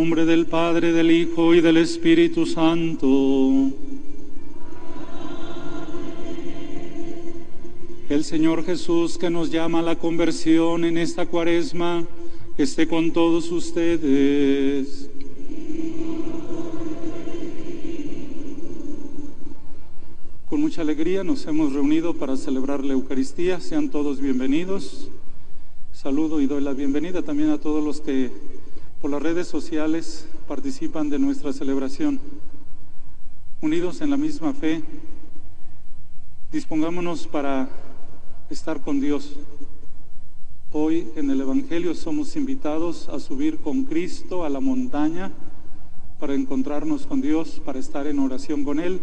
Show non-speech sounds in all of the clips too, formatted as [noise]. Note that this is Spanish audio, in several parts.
Nombre del Padre, del Hijo y del Espíritu Santo. El Señor Jesús que nos llama a la conversión en esta cuaresma, esté con todos ustedes. Con mucha alegría nos hemos reunido para celebrar la Eucaristía. Sean todos bienvenidos. Saludo y doy la bienvenida también a todos los que por las redes sociales participan de nuestra celebración. Unidos en la misma fe, dispongámonos para estar con Dios. Hoy en el Evangelio somos invitados a subir con Cristo a la montaña para encontrarnos con Dios, para estar en oración con Él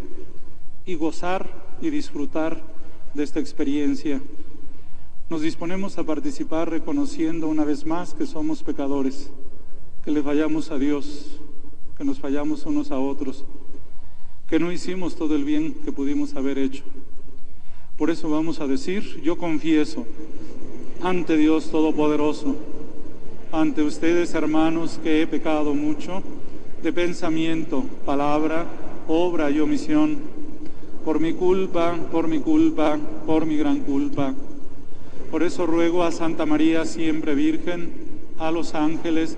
y gozar y disfrutar de esta experiencia. Nos disponemos a participar reconociendo una vez más que somos pecadores, que le fallamos a Dios, que nos fallamos unos a otros, que no hicimos todo el bien que pudimos haber hecho. Por eso vamos a decir, yo confieso ante Dios Todopoderoso, ante ustedes hermanos que he pecado mucho de pensamiento, palabra, obra y omisión, por mi culpa, por mi culpa, por mi gran culpa. Por eso ruego a Santa María, siempre Virgen, a los ángeles,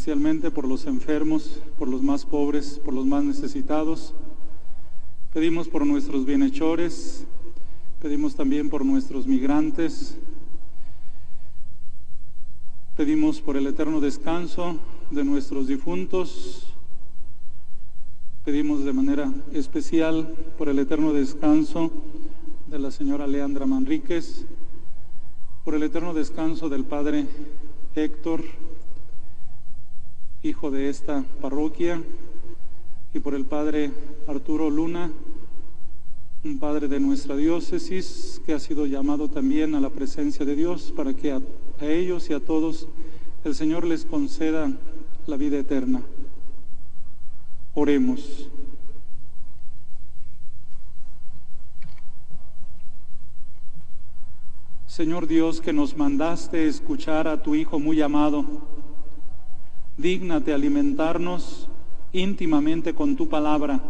Especialmente por los enfermos, por los más pobres, por los más necesitados. Pedimos por nuestros bienhechores, pedimos también por nuestros migrantes, Pedimos por el eterno descanso de nuestros difuntos. Pedimos de manera especial por el eterno descanso de la señora Leandra Manríquez, por el eterno descanso del padre Héctor, hijo de esta parroquia, y por el padre Arturo Luna, un padre de nuestra diócesis que ha sido llamado también a la presencia de Dios para que a, ellos y a todos el Señor les conceda la vida eterna. Oremos. Señor Dios, que nos mandaste escuchar a tu Hijo muy amado, dígnate alimentarnos íntimamente con tu palabra,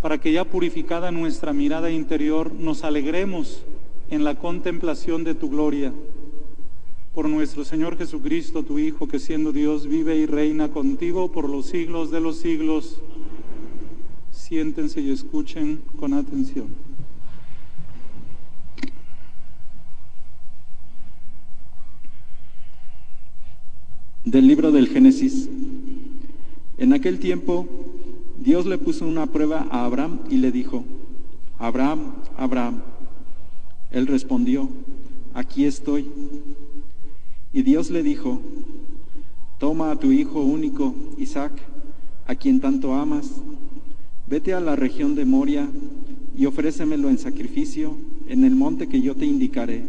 para que ya purificada nuestra mirada interior nos alegremos en la contemplación de tu gloria. Por nuestro Señor Jesucristo, tu Hijo, que siendo Dios vive y reina contigo por los siglos de los siglos. Siéntense y escuchen con atención. Del libro del Génesis. En aquel tiempo, Dios le puso una prueba a Abraham y le dijo, Abraham, Abraham. Él respondió, aquí estoy. Y Dios le dijo, toma a tu hijo único, Isaac, a quien tanto amas, vete a la región de Moria y ofrécemelo en sacrificio en el monte que yo te indicaré.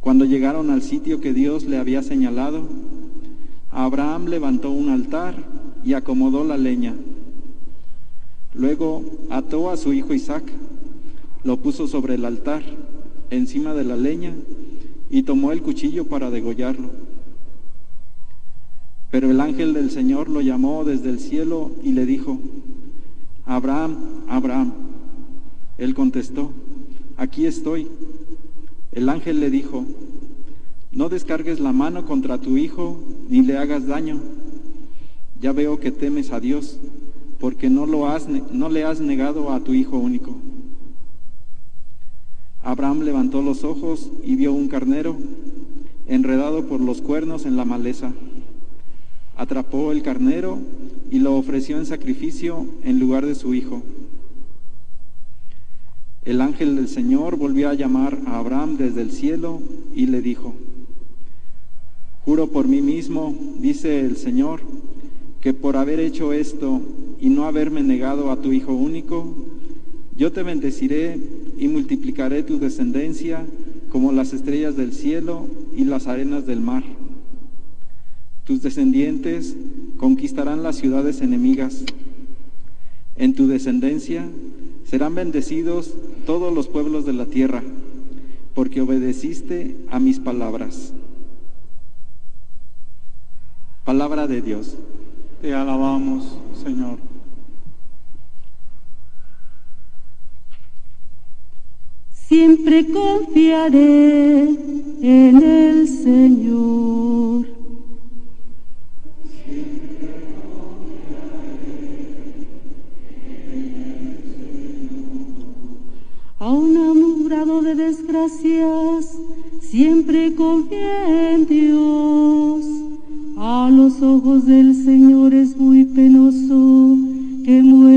Cuando llegaron al sitio que Dios le había señalado, Abraham levantó un altar y acomodó la leña. Luego ató a su hijo Isaac, lo puso sobre el altar, encima de la leña, y tomó el cuchillo para degollarlo. Pero el ángel del Señor lo llamó desde el cielo y le dijo, Abraham, Abraham. Él contestó, aquí estoy. El ángel le dijo, no descargues la mano contra tu hijo ni le hagas daño. Ya veo que temes a Dios, porque no, lo has, no le has negado a tu hijo único. Abraham levantó los ojos y vio un carnero enredado por los cuernos en la maleza. Atrapó el carnero y lo ofreció en sacrificio en lugar de su hijo. El ángel del Señor volvió a llamar a Abraham desde el cielo y le dijo, Juro por mí mismo, dice el Señor, que por haber hecho esto y no haberme negado a tu Hijo único, yo te bendeciré y multiplicaré tu descendencia como las estrellas del cielo y las arenas del mar. Tus descendientes conquistarán las ciudades enemigas. En tu descendencia serán bendecidos todos los pueblos de la tierra, porque obedeciste a mis palabras. Palabra de Dios. Te alabamos, Señor. Siempre confiaré en el Señor. Aún amurado de desgracias, siempre confié en Dios. A los ojos del Señor es muy penoso que mueran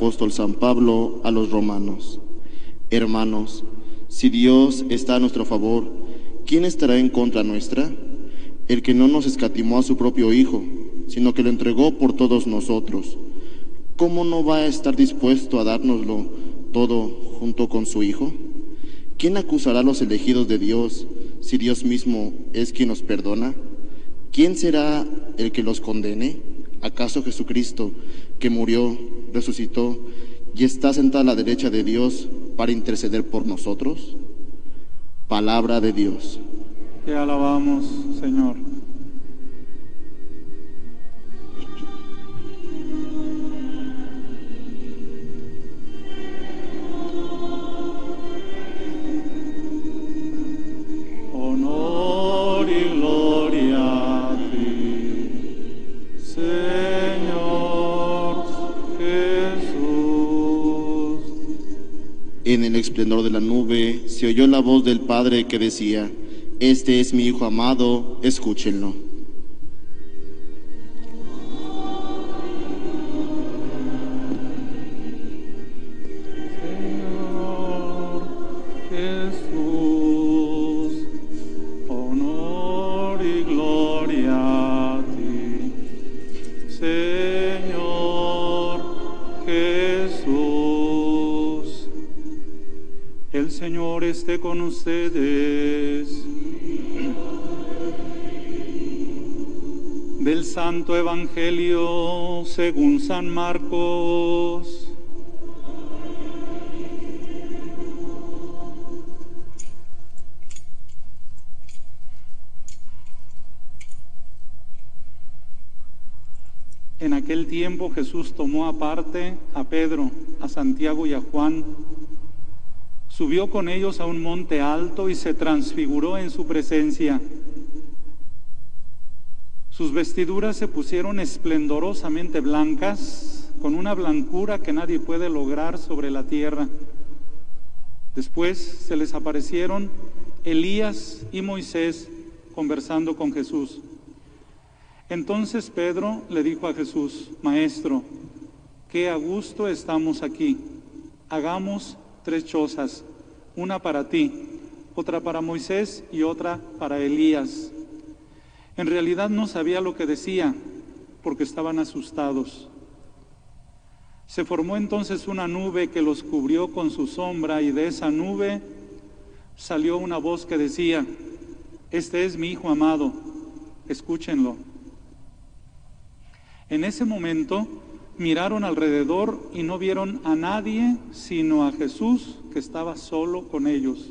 apóstol San Pablo a los romanos. Hermanos, si Dios está a nuestro favor, ¿quién estará en contra nuestra? El que no nos escatimó a su propio Hijo, sino que lo entregó por todos nosotros. ¿Cómo no va a estar dispuesto a dárnoslo todo junto con su Hijo? ¿Quién acusará a los elegidos de Dios si Dios mismo es quien los perdona? ¿Quién será el que los condene? ¿Acaso Jesucristo, que murió, resucitó y está sentado a la derecha de Dios para interceder por nosotros? Palabra de Dios. Te alabamos, Señor. Esplendor de la nube se oyó la voz del Padre que decía, Este es mi Hijo amado, escúchenlo. con ustedes. Del Santo Evangelio según San Marcos. En aquel tiempo Jesús tomó aparte a Pedro, a Santiago y a Juan subió con ellos a un monte alto y se transfiguró en su presencia. Sus vestiduras se pusieron esplendorosamente blancas, con una blancura que nadie puede lograr sobre la tierra. Después se les aparecieron Elías y Moisés conversando con Jesús. Entonces Pedro le dijo a Jesús, Maestro, qué a gusto estamos aquí. Hagamos tres chozas, una para ti, otra para Moisés y otra para Elías. En realidad no sabía lo que decía porque estaban asustados. Se formó entonces una nube que los cubrió con su sombra y de esa nube salió una voz que decía, este es mi Hijo amado, escúchenlo. En ese momento miraron alrededor y no vieron a nadie sino a Jesús que estaba solo con ellos.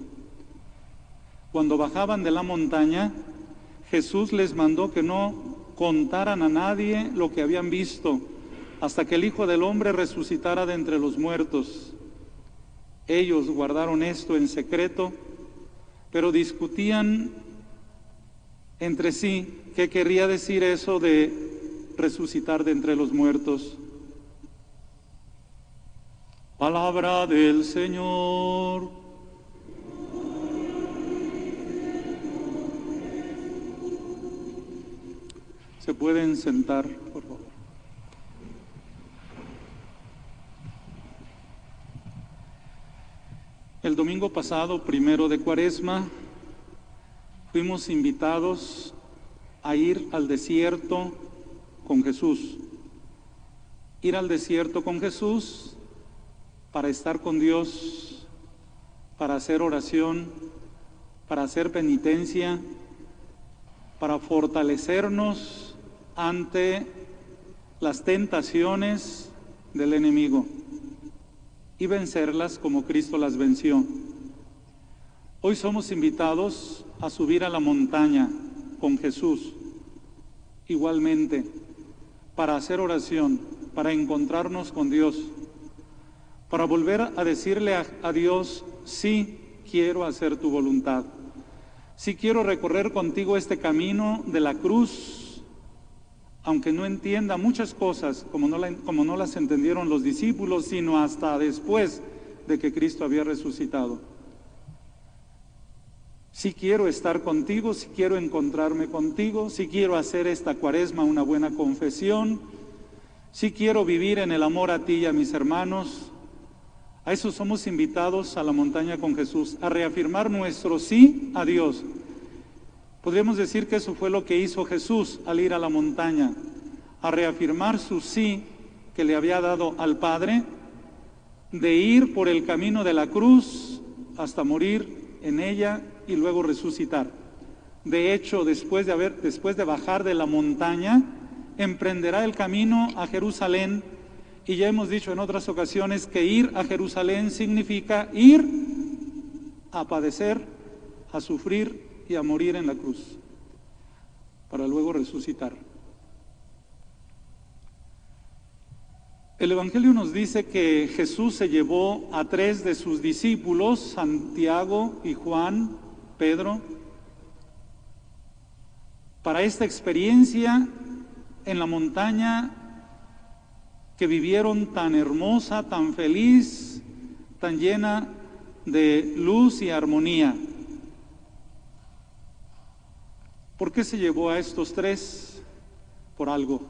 Cuando bajaban de la montaña, Jesús les mandó que no contaran a nadie lo que habían visto hasta que el Hijo del Hombre resucitara de entre los muertos. Ellos guardaron esto en secreto, pero discutían entre sí qué querría decir eso de resucitar de entre los muertos. Palabra del Señor. Se pueden sentar, por favor. El domingo pasado, primero de cuaresma, fuimos invitados a ir al desierto con Jesús. Ir al desierto con Jesús para estar con Dios, para hacer oración, para hacer penitencia, para fortalecernos ante las tentaciones del enemigo y vencerlas como Cristo las venció. Hoy somos invitados a subir a la montaña con Jesús, igualmente, para hacer oración, para encontrarnos con Dios, para volver a decirle a, Dios, sí quiero hacer tu voluntad, sí quiero recorrer contigo este camino de la cruz aunque no entienda muchas cosas como no, como no las entendieron los discípulos, sino hasta después de que Cristo había resucitado. Si quiero estar contigo, si quiero encontrarme contigo, si quiero hacer esta cuaresma una buena confesión, si quiero vivir en el amor a ti y a mis hermanos, a eso somos invitados a la montaña con Jesús, a reafirmar nuestro sí a Dios, Podríamos decir que eso fue lo que hizo Jesús al ir a la montaña, a reafirmar su sí que le había dado al Padre, de ir por el camino de la cruz hasta morir en ella y luego resucitar. De hecho, después de, haber, después de bajar de la montaña, emprenderá el camino a Jerusalén y ya hemos dicho en otras ocasiones que ir a Jerusalén significa ir a padecer, a sufrir y a morir en la cruz, para luego resucitar. El Evangelio nos dice que Jesús se llevó a tres de sus discípulos, Santiago y Juan, Pedro, para esta experiencia en la montaña que vivieron tan hermosa, tan feliz, tan llena de luz y armonía. ¿Por qué se llevó a estos tres? Por algo.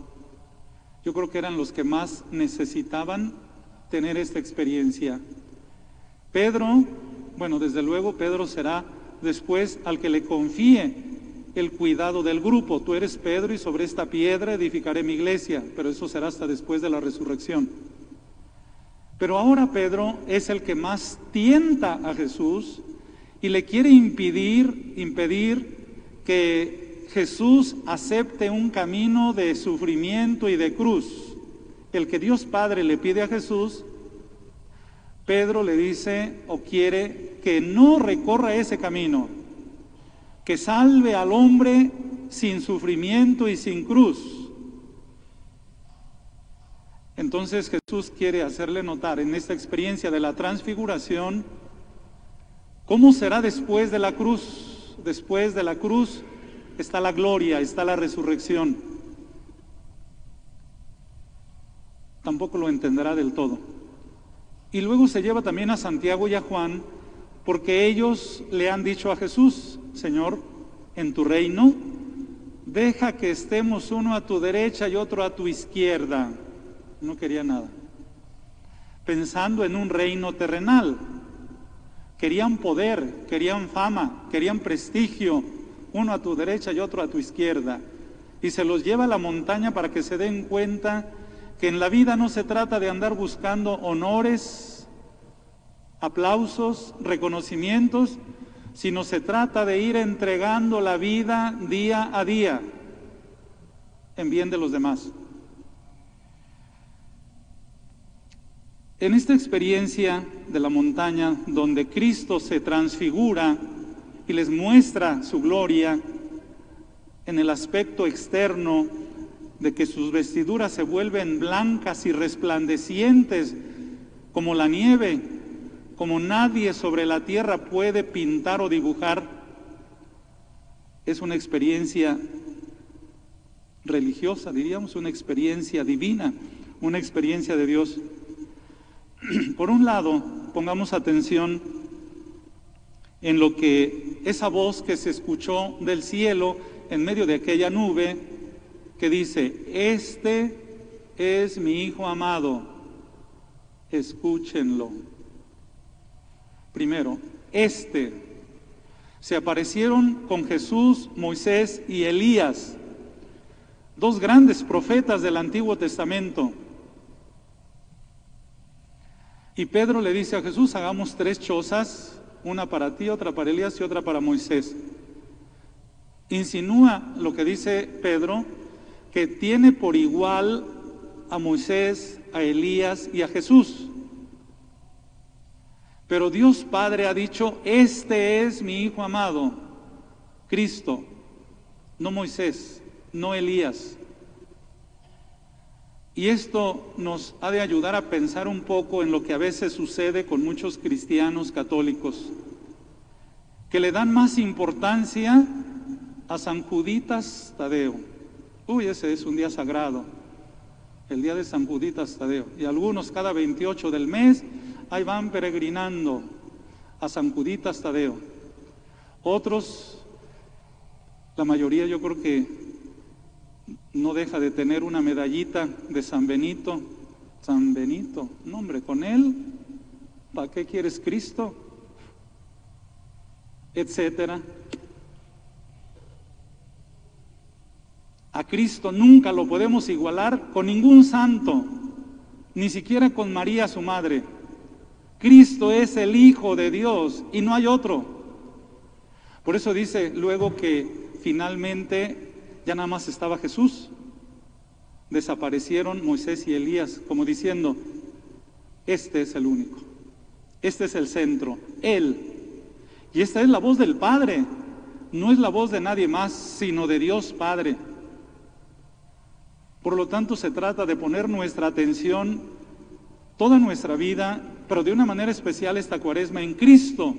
Yo creo que eran los que más necesitaban tener esta experiencia. Pedro, bueno, desde luego Pedro será después al que le confíe el cuidado del grupo. Tú eres Pedro y sobre esta piedra edificaré mi iglesia, pero eso será hasta después de la resurrección. Pero ahora Pedro es el que más tienta a Jesús y le quiere impedir, impedir que Jesús acepte un camino de sufrimiento y de cruz. El que Dios Padre le pide a Jesús, Pedro le dice o quiere que no recorra ese camino, que salve al hombre sin sufrimiento y sin cruz. Entonces Jesús quiere hacerle notar en esta experiencia de la transfiguración cómo será después de la cruz. Después de la cruz está la gloria, está la resurrección. Tampoco lo entenderá del todo. Y luego se lleva también a Santiago y a Juan porque ellos le han dicho a Jesús, Señor, en tu reino, deja que estemos uno a tu derecha y otro a tu izquierda. No quería nada. Pensando en un reino terrenal. Querían poder, querían fama, querían prestigio, uno a tu derecha y otro a tu izquierda. Y se los lleva a la montaña para que se den cuenta que en la vida no se trata de andar buscando honores, aplausos, reconocimientos, sino se trata de ir entregando la vida día a día en bien de los demás. En esta experiencia de la montaña donde Cristo se transfigura y les muestra su gloria en el aspecto externo de que sus vestiduras se vuelven blancas y resplandecientes como la nieve, como nadie sobre la tierra puede pintar o dibujar, es una experiencia religiosa, diríamos, una experiencia divina, una experiencia de Dios. [clears throat] Por un lado, pongamos atención en lo que esa voz que se escuchó del cielo en medio de aquella nube, que dice, este es mi Hijo amado, escúchenlo. Primero, este. Se aparecieron con Jesús, Moisés y Elías, dos grandes profetas del Antiguo Testamento. Y Pedro le dice a Jesús, hagamos tres chozas, una para ti, otra para Elías y otra para Moisés. Insinúa lo que dice Pedro, que tiene por igual a Moisés, a Elías y a Jesús. Pero Dios Padre ha dicho, este es mi Hijo amado, Cristo, no Moisés, no Elías. Y esto nos ha de ayudar a pensar un poco en lo que a veces sucede con muchos cristianos católicos, que le dan más importancia a San Juditas Tadeo. Uy, ese es un día sagrado, el día de San Juditas Tadeo. Y algunos cada 28 del mes, ahí van peregrinando a San Juditas Tadeo. Otros, la mayoría yo creo que no deja de tener una medallita de San Benito. San Benito, nombre, con él, ¿para qué quieres Cristo? Etcétera. A Cristo nunca lo podemos igualar con ningún santo, ni siquiera con María su madre. Cristo es el Hijo de Dios y no hay otro. Por eso dice luego que finalmente ya nada más estaba Jesús. Desaparecieron Moisés y Elías, como diciendo, este es el único, este es el centro, Él. Y esta es la voz del Padre, no es la voz de nadie más, sino de Dios Padre. Por lo tanto, se trata de poner nuestra atención, toda nuestra vida, pero de una manera especial esta cuaresma en Cristo.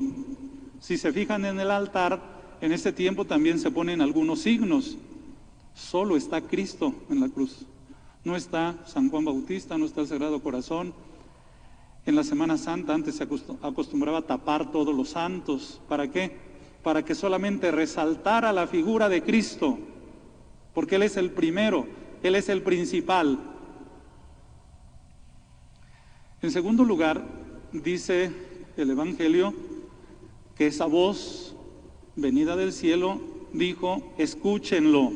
Si se fijan en el altar, en este tiempo también se ponen algunos signos. Solo está Cristo en la cruz. No está San Juan Bautista, no está el Sagrado Corazón. En la Semana Santa antes se acostumbraba a tapar todos los santos. ¿Para qué? Para que solamente resaltara la figura de Cristo, porque Él es el primero, Él es el principal. En segundo lugar, dice el Evangelio que esa voz venida del cielo dijo, escúchenlo.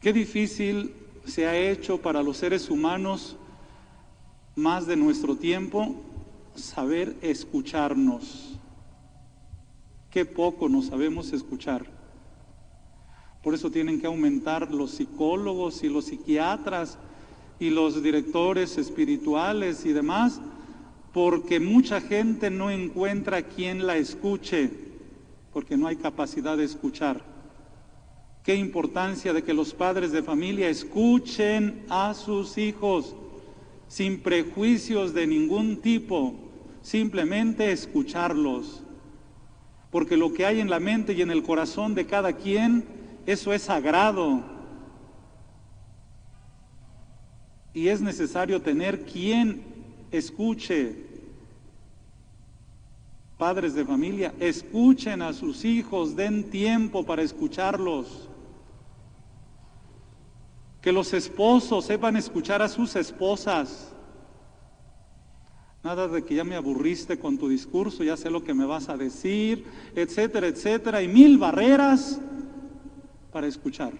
Qué difícil se ha hecho para los seres humanos más de nuestro tiempo saber escucharnos. Qué poco nos sabemos escuchar. Por eso tienen que aumentar los psicólogos y los psiquiatras y los directores espirituales y demás, porque mucha gente no encuentra quien la escuche, porque no hay capacidad de escuchar. Qué importancia de que los padres de familia escuchen a sus hijos sin prejuicios de ningún tipo, simplemente escucharlos. Porque lo que hay en la mente y en el corazón de cada quien, eso es sagrado. Y es necesario tener quien escuche. Padres de familia, escuchen a sus hijos, den tiempo para escucharlos. Que los esposos sepan escuchar a sus esposas. Nada de que ya me aburriste con tu discurso, ya sé lo que me vas a decir, etcétera, etcétera, y mil barreras para escuchar.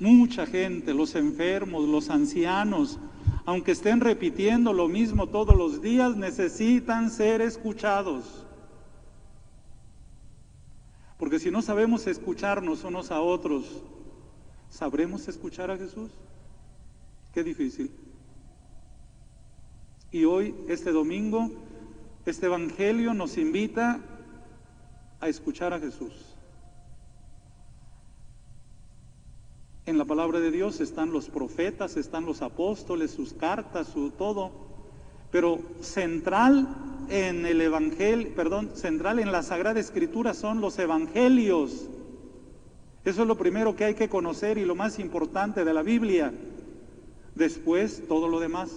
Mucha gente, los enfermos, los ancianos, aunque estén repitiendo lo mismo todos los días, necesitan ser escuchados. Porque si no sabemos escucharnos unos a otros, ¿sabremos escuchar a Jesús? Qué difícil. Y hoy, este domingo, este Evangelio nos invita a escuchar a Jesús. En la palabra de Dios están los profetas, están los apóstoles, sus cartas, su todo, pero central en el evangelio, perdón, central en la Sagrada Escritura son los evangelios. Eso es lo primero que hay que conocer y lo más importante de la Biblia. Después todo lo demás.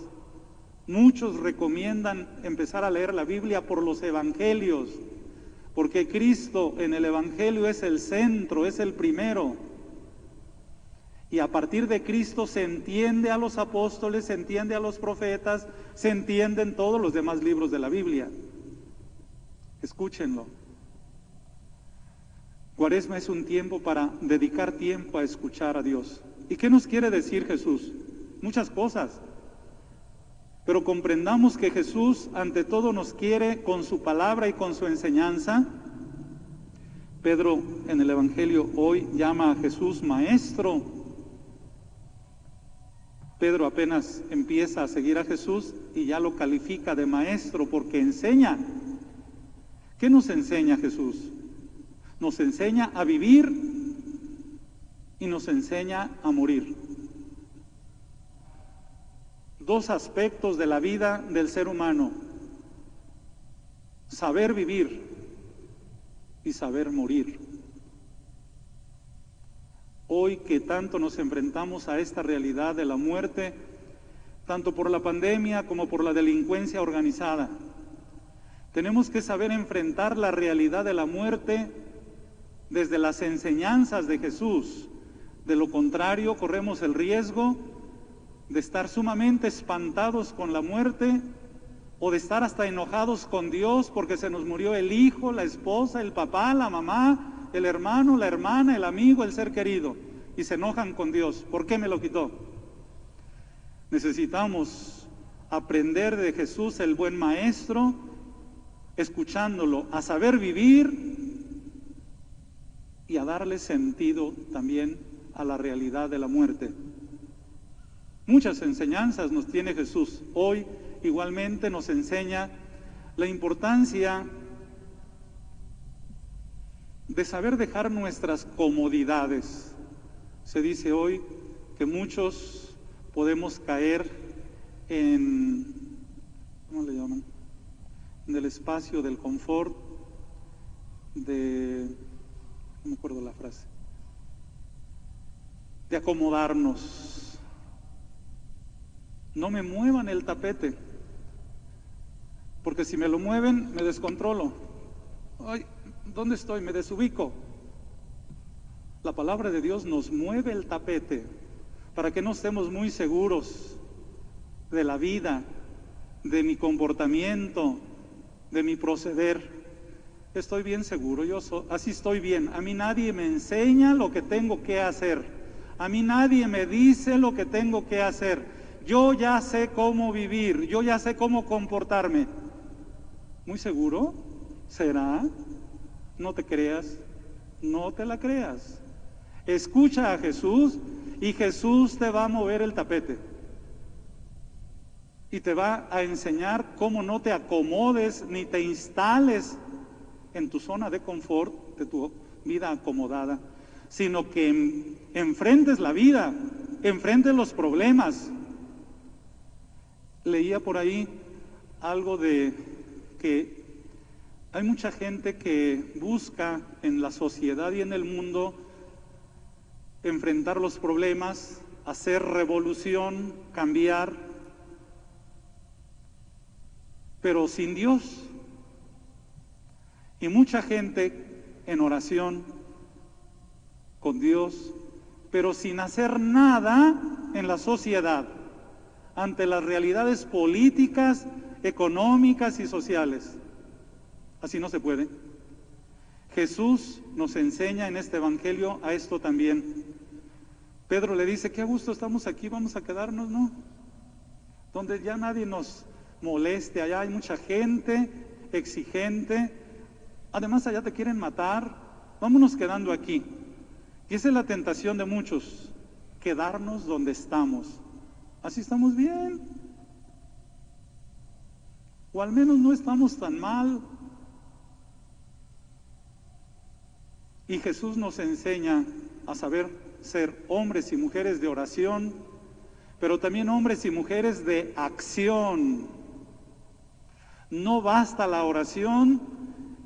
Muchos recomiendan empezar a leer la Biblia por los evangelios, porque Cristo en el evangelio es el centro, es el primero. Y a partir de Cristo se entiende a los apóstoles, se entiende a los profetas, se entienden todos los demás libros de la Biblia. Escúchenlo. Cuaresma es un tiempo para dedicar tiempo a escuchar a Dios. ¿Y qué nos quiere decir Jesús? Muchas cosas. Pero comprendamos que Jesús ante todo nos quiere con su palabra y con su enseñanza. Pedro en el Evangelio hoy llama a Jesús maestro Pedro apenas empieza a seguir a Jesús y ya lo califica de maestro porque enseña. ¿Qué nos enseña Jesús? Nos enseña a vivir y nos enseña a morir. Dos aspectos de la vida del ser humano. Saber vivir y saber morir. Hoy que tanto nos enfrentamos a esta realidad de la muerte, tanto por la pandemia como por la delincuencia organizada, tenemos que saber enfrentar la realidad de la muerte desde las enseñanzas de Jesús. De lo contrario, corremos el riesgo de estar sumamente espantados con la muerte o de estar hasta enojados con Dios porque se nos murió el hijo, la esposa, el papá, la mamá, el hermano, la hermana, el amigo, el ser querido, y se enojan con Dios. ¿Por qué me lo quitó? Necesitamos aprender de Jesús, el buen maestro, escuchándolo, a saber vivir y a darle sentido también a la realidad de la muerte. Muchas enseñanzas nos tiene Jesús. Hoy igualmente nos enseña la importancia de saber dejar nuestras comodidades. Se dice hoy que muchos podemos caer en, ¿cómo le llaman? En el espacio del confort, de, no me acuerdo la frase, de acomodarnos. No me muevan el tapete, porque si me lo mueven, me descontrolo. Ay, ¿Dónde estoy? Me desubico. La palabra de Dios nos mueve el tapete para que no estemos muy seguros de la vida, de mi comportamiento, de mi proceder. Estoy bien seguro, yo así estoy bien. A mí nadie me enseña lo que tengo que hacer. A mí nadie me dice lo que tengo que hacer. Yo ya sé cómo vivir, yo ya sé cómo comportarme. ¿Muy seguro? ¿Será? No te creas, no te la creas. Escucha a Jesús y Jesús te va a mover el tapete. Y te va a enseñar cómo no te acomodes ni te instales en tu zona de confort, de tu, vida acomodada, sino que en- enfrentes la vida, enfrentes los problemas. Leía por ahí algo de que hay mucha gente que busca en la sociedad y en el mundo enfrentar los problemas, hacer revolución, cambiar, pero sin Dios. Y mucha gente en oración con Dios, pero sin hacer nada en la sociedad ante las realidades políticas, económicas y sociales. Así no se puede. Jesús nos enseña en este Evangelio a esto también. Pedro le dice, qué gusto estamos aquí, vamos a quedarnos, ¿no? Donde ya nadie nos moleste, allá hay mucha gente exigente, además allá te quieren matar, vámonos quedando aquí. Y esa es la tentación de muchos, quedarnos donde estamos. Así estamos bien. O al menos no estamos tan mal. Y Jesús nos enseña a saber ser hombres y mujeres de oración, pero también hombres y mujeres de acción. No basta la oración,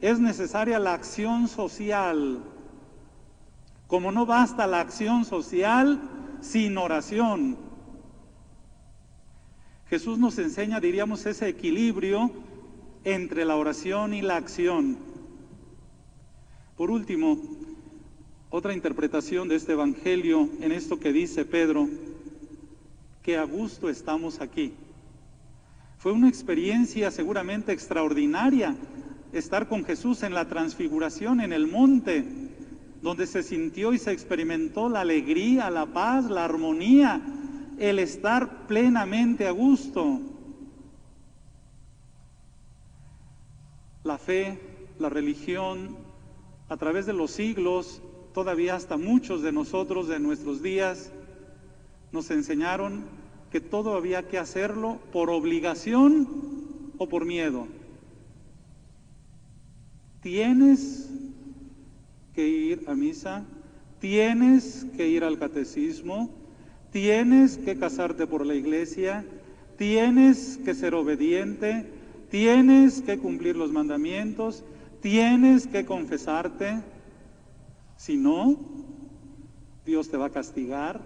es necesaria la acción social. Como no basta la acción social sin oración. Jesús nos enseña, diríamos, ese equilibrio entre la oración y la acción. Por último, otra interpretación de este Evangelio en esto que dice Pedro, que a gusto estamos aquí. Fue una experiencia seguramente extraordinaria estar con Jesús en la transfiguración en el monte, donde se sintió y se experimentó la alegría, la paz, la armonía, el estar plenamente a gusto. La fe, la religión, a través de los siglos, todavía hasta muchos de nosotros de nuestros días, nos enseñaron que todo había que hacerlo por obligación o por miedo. Tienes que ir a misa, tienes que ir al catecismo, tienes que casarte por la iglesia, tienes que ser obediente, tienes que cumplir los mandamientos, tienes que confesarte. Si no, Dios te va a castigar.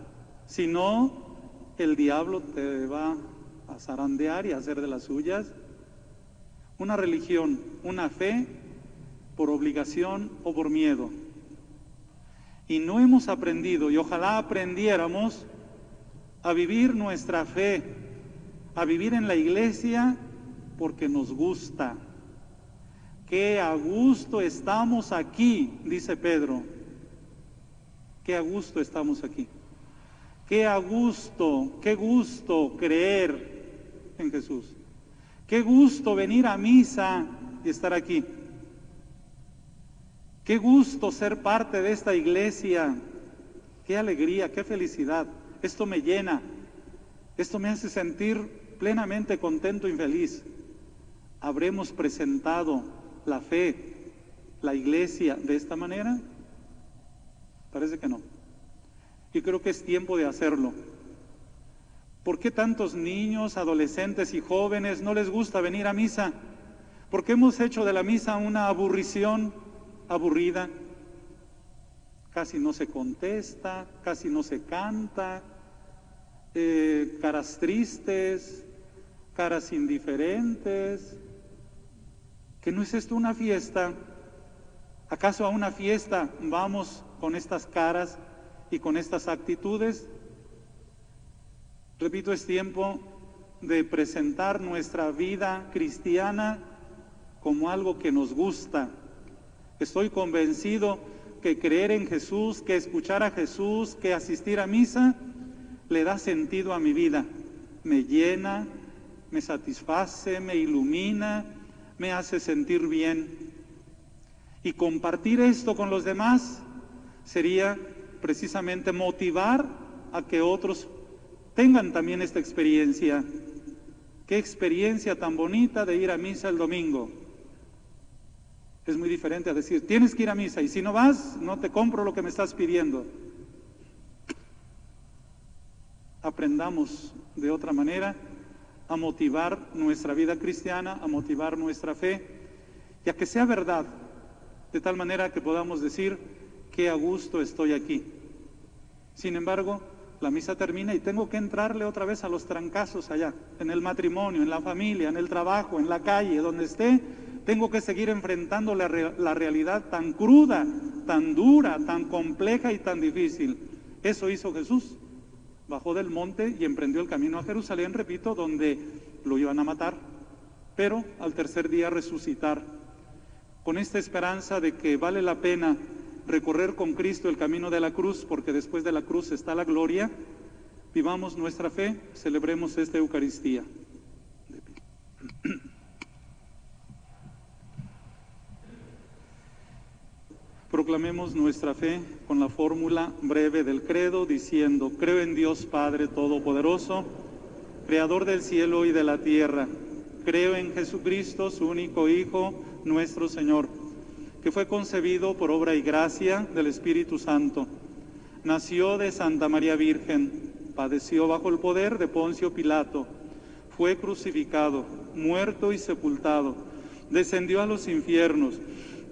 Si no, el diablo te va a zarandear y a hacer de las suyas. Una religión, una fe por obligación o por miedo. Y no hemos aprendido, y ojalá aprendiéramos, a vivir nuestra fe, a vivir en la iglesia porque nos gusta. Qué a gusto estamos aquí, dice Pedro. Qué a gusto estamos aquí. Qué a gusto, qué gusto creer en Jesús. Qué gusto venir a misa y estar aquí. Qué gusto ser parte de esta iglesia. Qué alegría, qué felicidad. Esto me llena. Esto me hace sentir plenamente contento y feliz. ¿Habremos presentado la fe, la iglesia de esta manera? Parece que no. Y creo que es tiempo de hacerlo. ¿Por qué tantos niños, adolescentes y jóvenes no les gusta venir a misa? ¿Por qué hemos hecho de la misa una aburrición aburrida? Casi no se contesta, casi no se canta, eh, caras tristes, caras indiferentes. ¿Que no es esto una fiesta? ¿Acaso a una fiesta vamos con estas caras y con estas actitudes? Repito, es tiempo de presentar nuestra vida cristiana como algo que nos gusta. Estoy convencido que creer en Jesús, que escuchar a Jesús, que asistir a misa, le da sentido a mi vida. Me llena, me satisface, me ilumina, me hace sentir bien. Y compartir esto con los demás sería precisamente motivar a que otros tengan también esta experiencia. Qué experiencia tan bonita de ir a misa el domingo. Es muy diferente a decir, tienes que ir a misa y si no vas, no te compro lo que me estás pidiendo. Aprendamos de otra manera a motivar nuestra vida cristiana, a motivar nuestra fe, y a que sea verdad, de tal manera que podamos decir que a gusto estoy aquí. Sin embargo, la misa termina y tengo que entrarle otra vez a los trancazos allá, en el matrimonio, en la familia, en el trabajo, en la calle, donde esté, tengo que seguir enfrentando la, la realidad tan cruda, tan dura, tan compleja y tan difícil. Eso hizo Jesús. Bajó del monte y emprendió el camino a Jerusalén, repito, donde lo iban a matar, pero al tercer día resucitar, con esta esperanza de que vale la pena recorrer con Cristo el camino de la cruz, porque después de la cruz está la gloria, vivamos nuestra fe, celebremos esta Eucaristía. Proclamemos nuestra fe con la fórmula breve del credo diciendo, creo en Dios Padre Todopoderoso, Creador del cielo y de la tierra. Creo en Jesucristo, su único Hijo, nuestro Señor que fue concebido por obra y gracia del Espíritu Santo. Nació de Santa María Virgen, padeció bajo el poder de Poncio Pilato, fue crucificado, muerto y sepultado, descendió a los infiernos,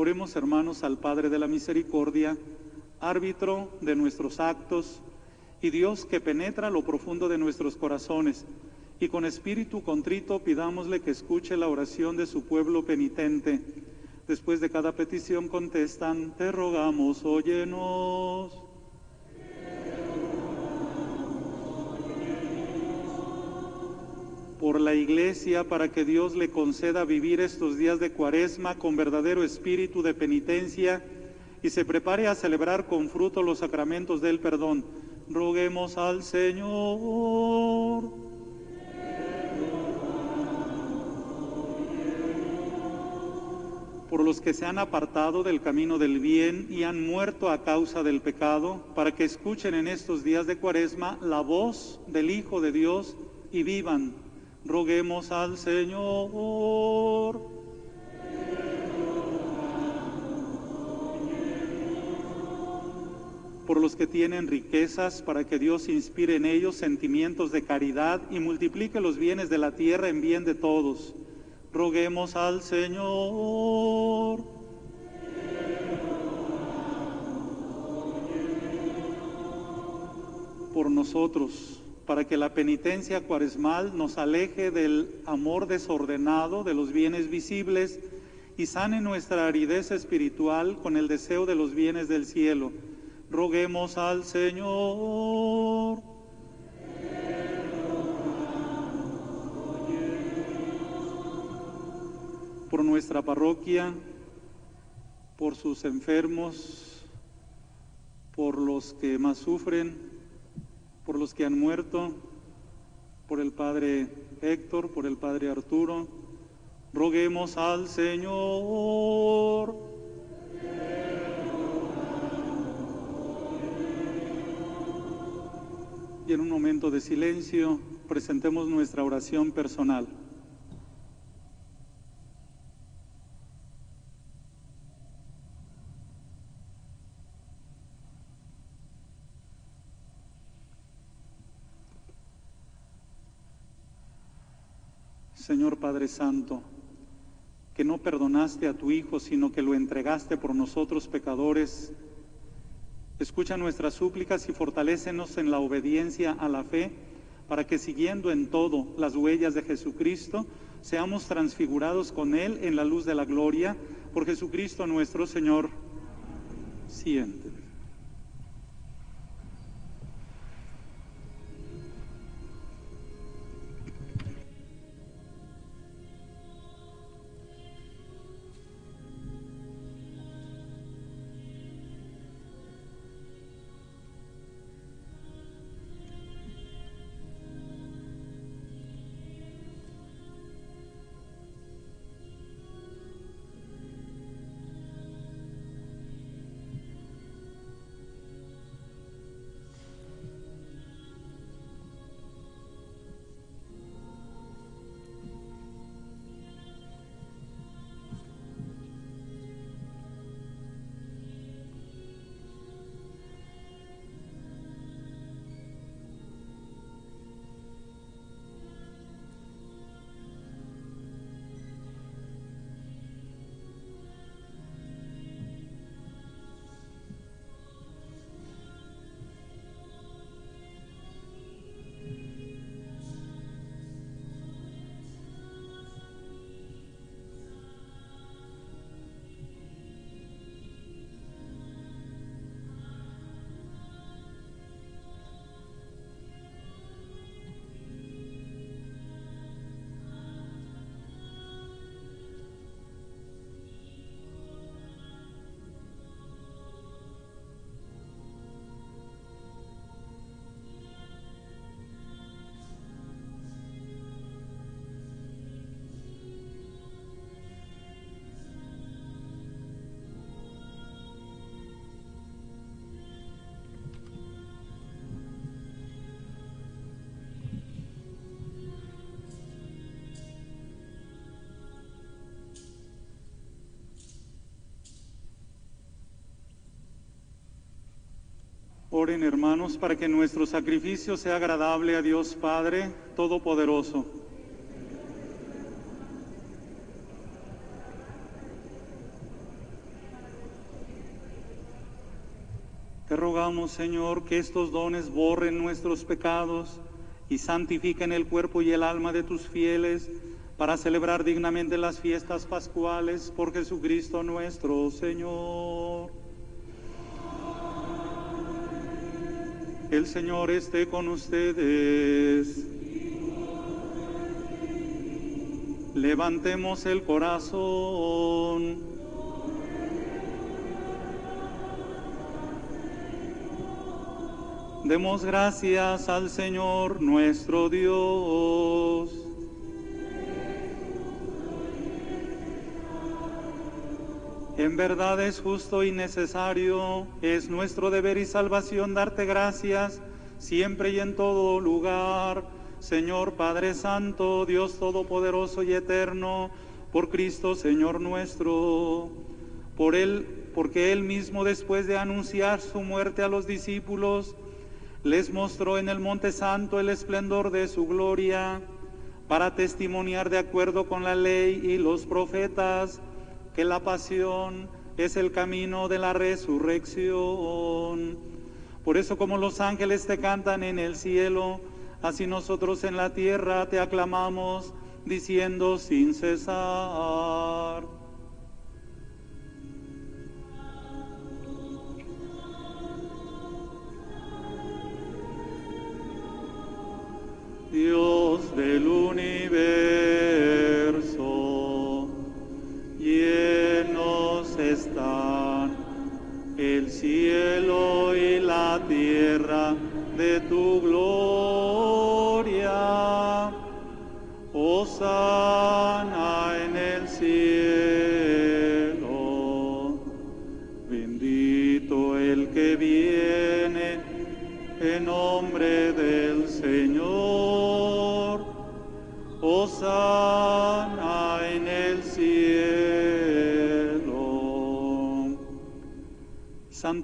Oremos hermanos al Padre de la Misericordia, árbitro de nuestros actos y Dios que penetra lo profundo de nuestros corazones, y con espíritu contrito pidámosle que escuche la oración de su pueblo penitente Después de cada petición contestan, te rogamos, óyenos. Por la iglesia, para que Dios le conceda vivir estos días de cuaresma con verdadero espíritu de penitencia y se prepare a celebrar con fruto los sacramentos del perdón. Roguemos al Señor. por los que se han apartado del camino del bien y han muerto a causa del pecado, para que escuchen en estos días de cuaresma la voz del Hijo de Dios y vivan. Roguemos al Señor. Por los que tienen riquezas, para que Dios inspire en ellos sentimientos de caridad y multiplique los bienes de la tierra en bien de todos Roguemos al Señor. Por nosotros, para que la penitencia cuaresmal nos aleje del amor desordenado de los bienes visibles y sane nuestra aridez espiritual con el deseo de los bienes del cielo. Roguemos al Señor. por nuestra parroquia, por sus enfermos, por los que más sufren, por los que han muerto, por el Padre Héctor, por el Padre Arturo. Roguemos al Señor. Y en un momento de silencio presentemos nuestra oración personal. Señor Padre Santo, que no perdonaste a tu Hijo, sino que lo entregaste por nosotros pecadores. Escucha nuestras súplicas y fortalécenos en la obediencia a la fe, para que siguiendo en todo las huellas de Jesucristo, seamos transfigurados con Él en la luz de la gloria, por Jesucristo nuestro Señor. Siente. Hermanos para que nuestro sacrificio sea agradable a Dios Padre Todopoderoso. Te rogamos, Señor, que estos dones borren nuestros pecados y santifiquen el cuerpo y el alma de tus fieles para celebrar dignamente las fiestas pascuales por Jesucristo nuestro Señor. Señor esté con ustedes. Levantemos el corazón. Demos gracias al Señor nuestro Dios. En verdad es justo y necesario, es nuestro deber y salvación darte gracias siempre y en todo lugar, Señor Padre Santo, Dios Todopoderoso y Eterno, por Cristo Señor nuestro, por él, porque él mismo después de anunciar su muerte a los discípulos, les mostró en el Monte Santo el esplendor de su gloria, para testimoniar de acuerdo con la ley y los profetas que la pasión es el camino de la resurrección. Por eso como los ángeles te cantan en el cielo, así nosotros en la tierra te aclamamos, diciendo sin cesar. Dios del universo, el cielo y la tierra de tu gloria. Osana en el cielo, bendito el que viene en nombre del Señor. Osana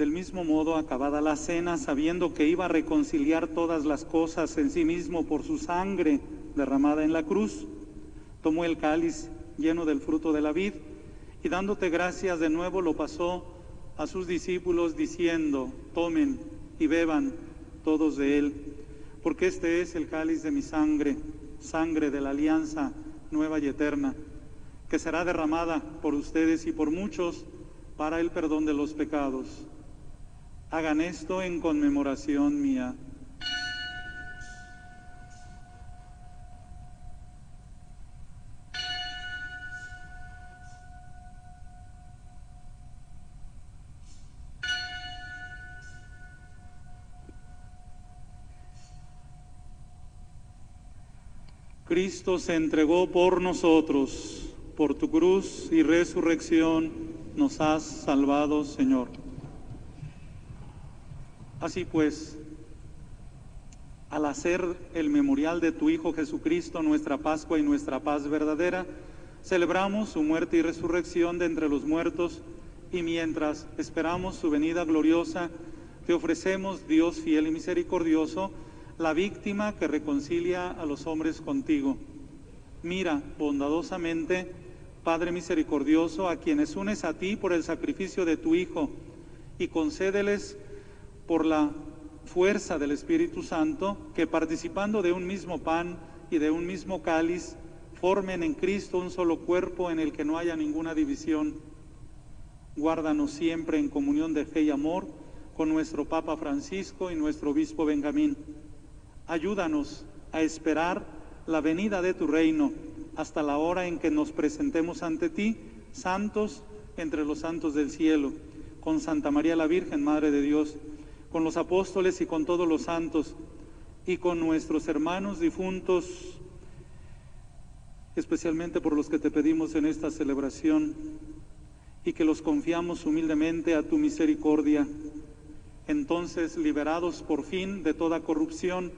Del mismo modo, acabada la cena, sabiendo que iba a reconciliar todas las cosas en sí mismo por su sangre derramada en la cruz, tomó el cáliz lleno del fruto de la vid y dándote gracias de nuevo lo pasó a sus discípulos diciendo, tomen y beban todos de él, porque este es el cáliz de mi sangre, sangre de la alianza nueva y eterna, que será derramada por ustedes y por muchos para el perdón de los pecados. Hagan esto en conmemoración mía. Cristo se entregó por nosotros, por tu cruz y resurrección nos has salvado, Señor. Así pues, al hacer el memorial de tu Hijo Jesucristo, nuestra Pascua y nuestra paz verdadera, celebramos su muerte y resurrección de entre los muertos y mientras esperamos su venida gloriosa, te ofrecemos, Dios fiel y misericordioso, la víctima que reconcilia a los hombres contigo. Mira bondadosamente, Padre misericordioso, a quienes unes a ti por el sacrificio de tu Hijo, y concédeles por la fuerza del Espíritu Santo, que participando de un mismo pan y de un mismo cáliz, formen en Cristo un solo cuerpo en el que no haya ninguna división. Guárdanos siempre en comunión de fe y amor con nuestro Papa Francisco y nuestro Obispo Benjamín. Ayúdanos a esperar la venida de tu reino hasta la hora en que nos presentemos ante ti, santos entre los santos del cielo, con Santa María la Virgen, Madre de Dios, con los apóstoles y con todos los santos, y con nuestros hermanos difuntos, especialmente por los que te pedimos en esta celebración, y que los confiamos humildemente a tu misericordia. Entonces, liberados por fin de toda corrupción,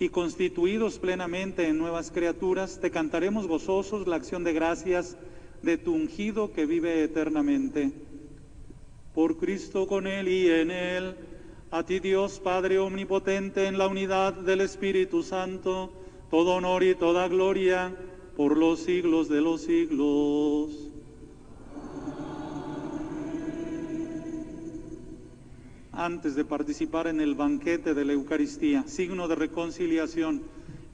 y constituidos plenamente en nuevas criaturas, te cantaremos gozosos la acción de gracias de tu ungido que vive eternamente. Por Cristo con Él y en Él, a ti Dios Padre Omnipotente, en la unidad del Espíritu Santo, todo honor y toda gloria por los siglos de los siglos. antes de participar en el banquete de la Eucaristía, signo de reconciliación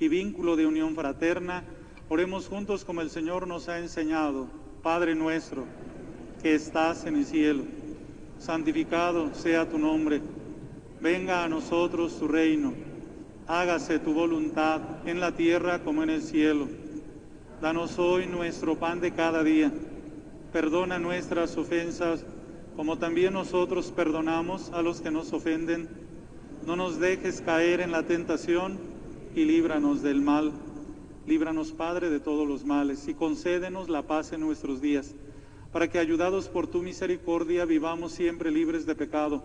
y vínculo de unión fraterna, oremos juntos como el Señor nos ha enseñado. Padre nuestro, que estás en el cielo, santificado sea tu nombre, venga a nosotros tu reino, hágase tu voluntad en la tierra como en el cielo. Danos hoy nuestro pan de cada día, perdona nuestras ofensas, como también nosotros perdonamos a los que nos ofenden. No nos dejes caer en la tentación y líbranos del mal. Líbranos, Padre, de todos los males y concédenos la paz en nuestros días, para que, ayudados por tu misericordia, vivamos siempre libres de pecado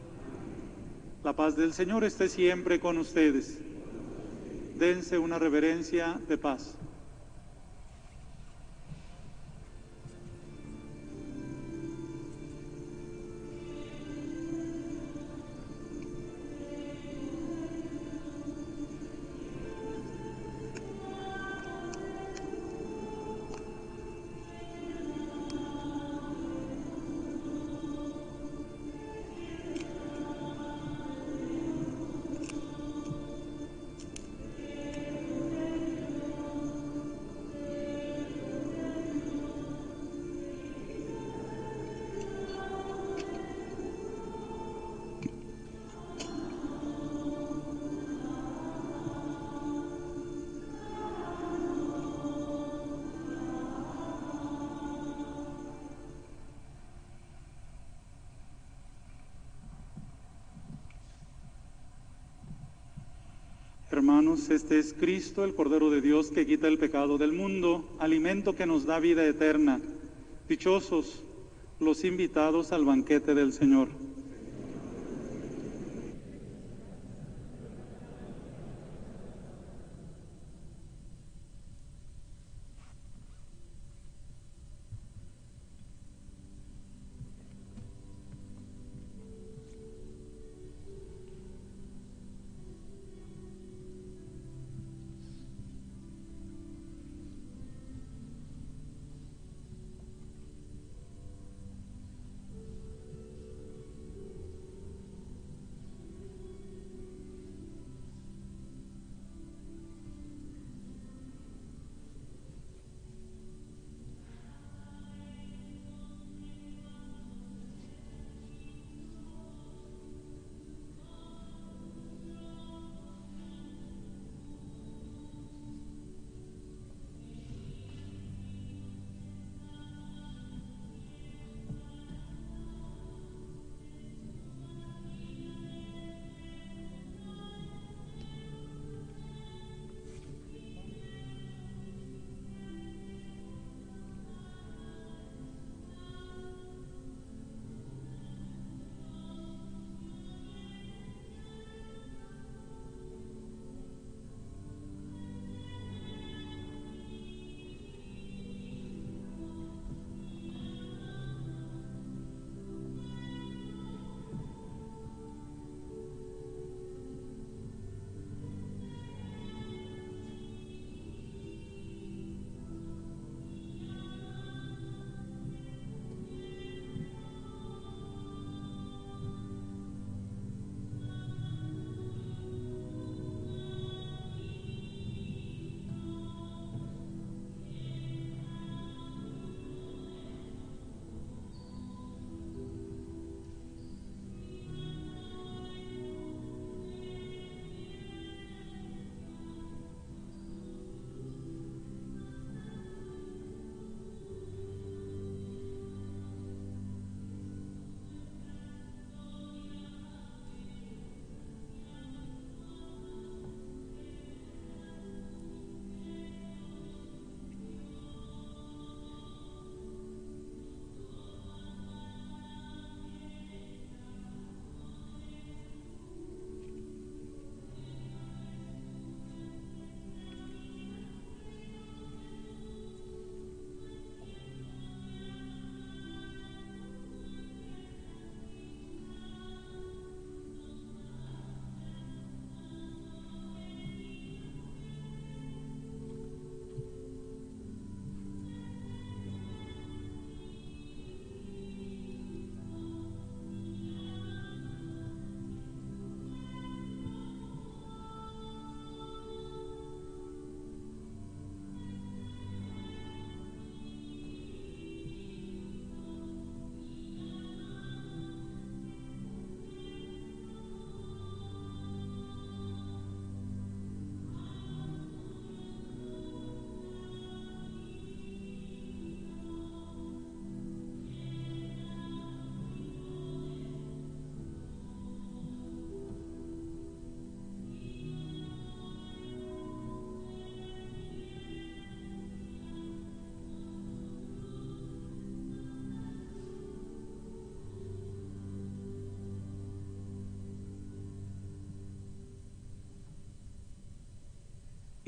La paz del Señor esté siempre con ustedes. Dense una reverencia de paz. Este es Cristo, el Cordero de Dios que quita el pecado del mundo, alimento que nos da vida eterna. Dichosos los invitados al banquete del Señor.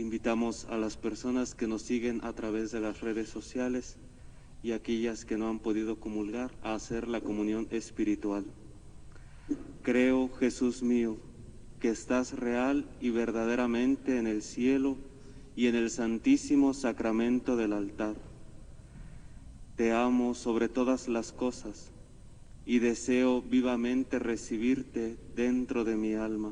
Invitamos a las personas que nos siguen a través de las redes sociales y aquellas que no han podido comulgar a hacer la comunión espiritual. Creo, Jesús mío, que estás real y verdaderamente en el cielo y en el santísimo sacramento del altar. Te amo sobre todas las cosas y deseo vivamente recibirte dentro de mi alma.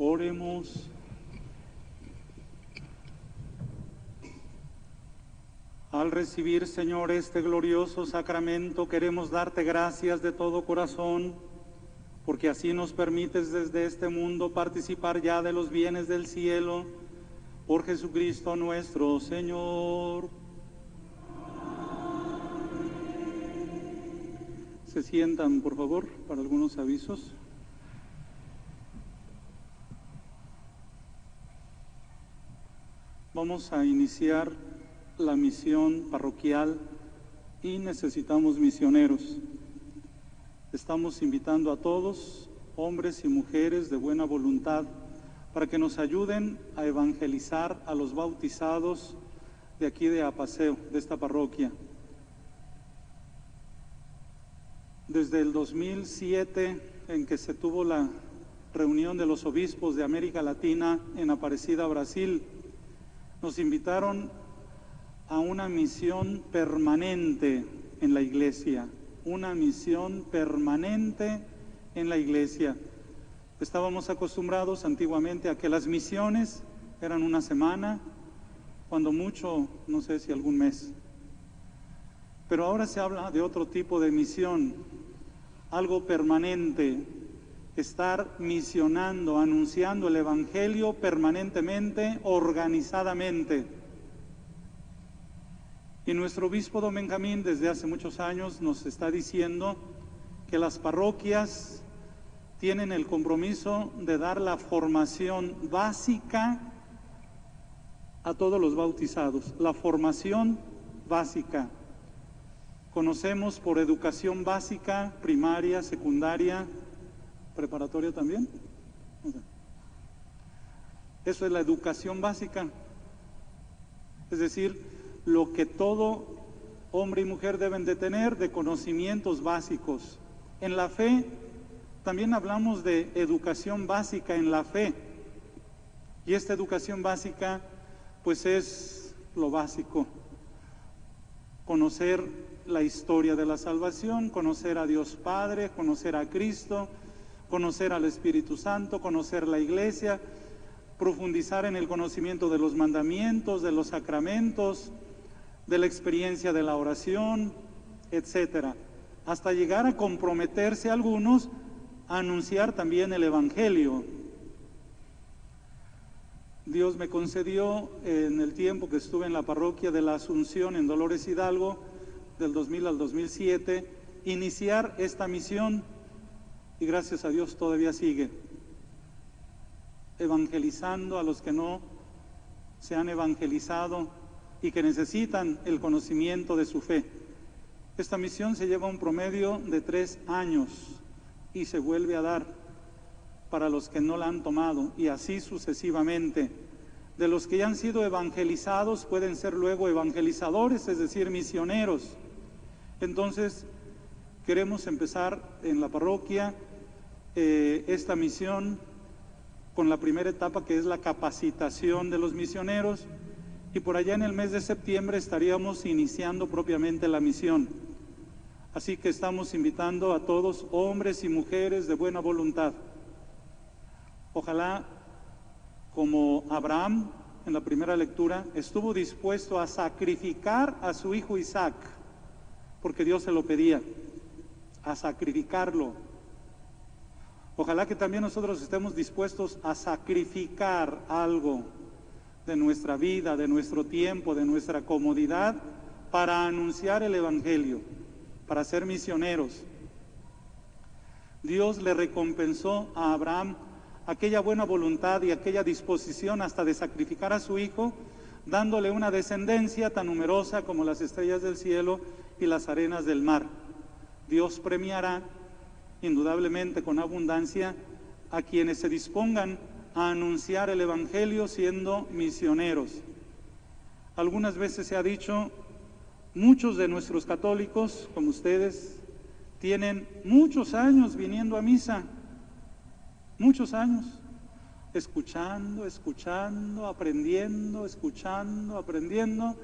Oremos. Al recibir, Señor, este glorioso sacramento, queremos darte gracias de todo corazón, porque así nos permites desde este mundo participar ya de los bienes del cielo, por Jesucristo nuestro Señor. Se sientan, por favor, para algunos avisos. Vamos a iniciar la misión parroquial y necesitamos misioneros. Estamos invitando a todos, hombres y mujeres de buena voluntad, para que nos ayuden a evangelizar a los bautizados de aquí de Apaseo, de esta parroquia. Desde el 2007, en que se tuvo la reunión de los obispos de América Latina en Aparecida, Brasil, nos invitaron a una misión permanente en la iglesia, una misión permanente en la iglesia. Estábamos acostumbrados antiguamente a que las misiones eran una semana, cuando mucho, no sé si algún mes. Pero ahora se habla de otro tipo de misión, algo permanente, estar misionando, anunciando el Evangelio permanentemente, organizadamente. Y nuestro obispo don Benjamín desde hace muchos años nos está diciendo que las parroquias tienen el compromiso de dar la formación básica a todos los bautizados, la formación básica. Conocemos por educación básica, primaria, secundaria, preparatoria también. Eso es la educación básica. Es decir, lo que todo hombre y mujer deben de tener de conocimientos básicos. En la fe también hablamos de educación básica en la fe. Y esta educación básica pues es lo básico. Conocer la historia de la salvación, conocer a Dios Padre, conocer a Cristo, conocer al Espíritu Santo, conocer la iglesia, profundizar en el conocimiento de los mandamientos, de los sacramentos, de la experiencia de la oración, etcétera, hasta llegar a comprometerse algunos a anunciar también el Evangelio. Dios me concedió en el tiempo que estuve en la parroquia de la Asunción en Dolores Hidalgo, del 2000 al 2007, iniciar esta misión y gracias a Dios todavía sigue evangelizando a los que no se han evangelizado y que necesitan el conocimiento de su fe. Esta misión se lleva un promedio de tres años y se vuelve a dar para los que no la han tomado y así sucesivamente. De los que ya han sido evangelizados pueden ser luego evangelizadores, es decir, misioneros. Entonces, queremos empezar en la parroquia eh, esta misión con la primera etapa que es la capacitación de los misioneros y por allá en el mes de septiembre estaríamos iniciando propiamente la misión. Así que estamos invitando a todos, hombres y mujeres de buena voluntad. Ojalá, como Abraham en la primera lectura, estuvo dispuesto a sacrificar a su hijo Isaac, porque Dios se lo pedía, a sacrificarlo Ojalá que también nosotros estemos dispuestos a sacrificar algo de nuestra vida, de nuestro tiempo, de nuestra comodidad para anunciar el Evangelio, para ser misioneros. Dios le recompensó a Abraham aquella buena voluntad y aquella disposición hasta de sacrificar a su hijo, dándole una descendencia tan numerosa como las estrellas del cielo y las arenas del mar. Dios premiará indudablemente con abundancia a quienes se dispongan a anunciar el Evangelio siendo misioneros. Algunas veces se ha dicho, muchos de nuestros católicos, como ustedes, tienen muchos años viniendo a misa, muchos años, escuchando, escuchando, aprendiendo, escuchando, aprendiendo,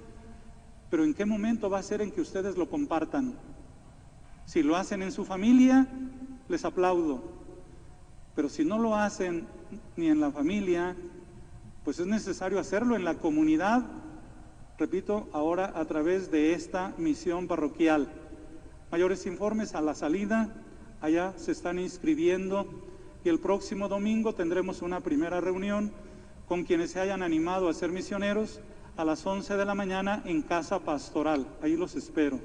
pero ¿en qué momento va a ser en que ustedes lo compartan? Si lo hacen en su familia, les aplaudo, pero si no lo hacen ni en la familia, pues es necesario hacerlo en la comunidad, repito, ahora a través de esta misión parroquial. Mayores informes a la salida, allá se están inscribiendo y el próximo domingo tendremos una primera reunión con quienes se hayan animado a ser misioneros a las 11 de la mañana en Casa Pastoral. Ahí los espero.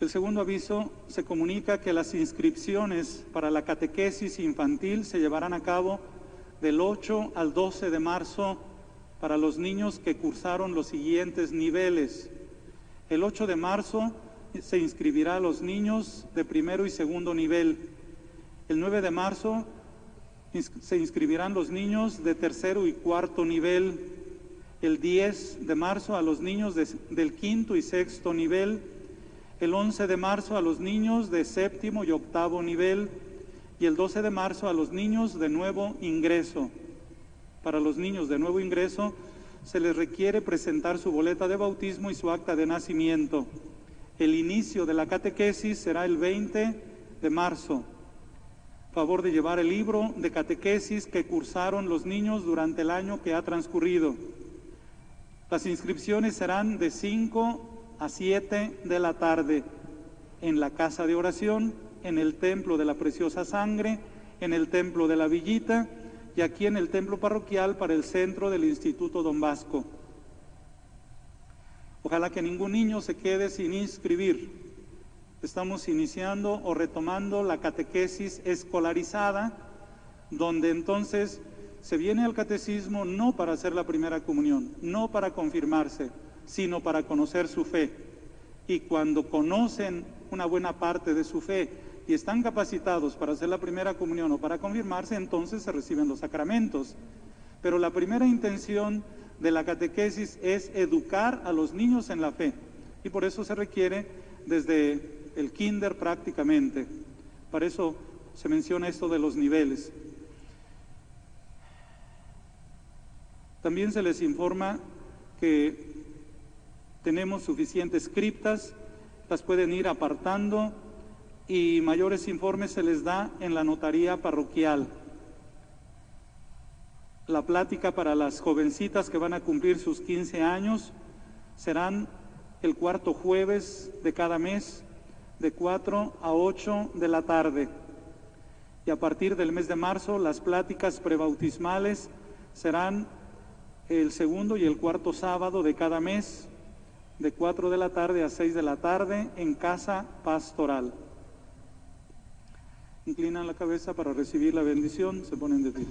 El segundo aviso se comunica que las inscripciones para la catequesis infantil se llevarán a cabo del 8 al 12 de marzo para los niños que cursaron los siguientes niveles. El 8 de marzo se inscribirá a los niños de primero y segundo nivel. El 9 de marzo se inscribirán los niños de tercero y cuarto nivel. El 10 de marzo a los niños del quinto y sexto nivel el 11 de marzo a los niños de séptimo y octavo nivel y el 12 de marzo a los niños de nuevo ingreso. Para los niños de nuevo ingreso se les requiere presentar su boleta de bautismo y su acta de nacimiento. El inicio de la catequesis será el 20 de marzo. Favor de llevar el libro de catequesis que cursaron los niños durante el año que ha transcurrido. Las inscripciones serán de 5 a 7 de la tarde en la casa de oración, en el templo de la preciosa sangre, en el templo de la villita y aquí en el templo parroquial para el centro del Instituto Don Vasco. Ojalá que ningún niño se quede sin inscribir. Estamos iniciando o retomando la catequesis escolarizada, donde entonces se viene al catecismo no para hacer la primera comunión, no para confirmarse, sino para conocer su fe. Y cuando conocen una buena parte de su fe y están capacitados para hacer la primera comunión o para confirmarse, entonces se reciben los sacramentos. Pero la primera intención de la catequesis es educar a los niños en la fe. Y por eso se requiere desde el kinder prácticamente. Para eso se menciona esto de los niveles. También se les informa que tenemos suficientes criptas, las pueden ir apartando y mayores informes se les da en la notaría parroquial. La plática para las jovencitas que van a cumplir sus 15 años serán el cuarto jueves de cada mes de 4 a 8 de la tarde. Y a partir del mes de marzo las pláticas prebautismales serán el segundo y el cuarto sábado de cada mes de 4 de la tarde a 6 de la tarde en casa pastoral. Inclinan la cabeza para recibir la bendición, se ponen de pie.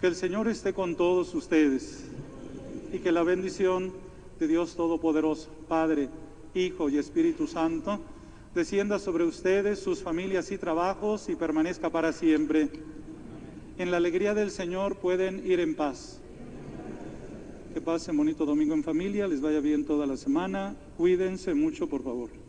Que el Señor esté con todos ustedes y que la bendición de Dios Todopoderoso, Padre, Hijo y Espíritu Santo, descienda sobre ustedes, sus familias y trabajos y permanezca para siempre. En la alegría del Señor pueden ir en paz. Que pasen bonito domingo en familia, les vaya bien toda la semana. Cuídense mucho, por favor.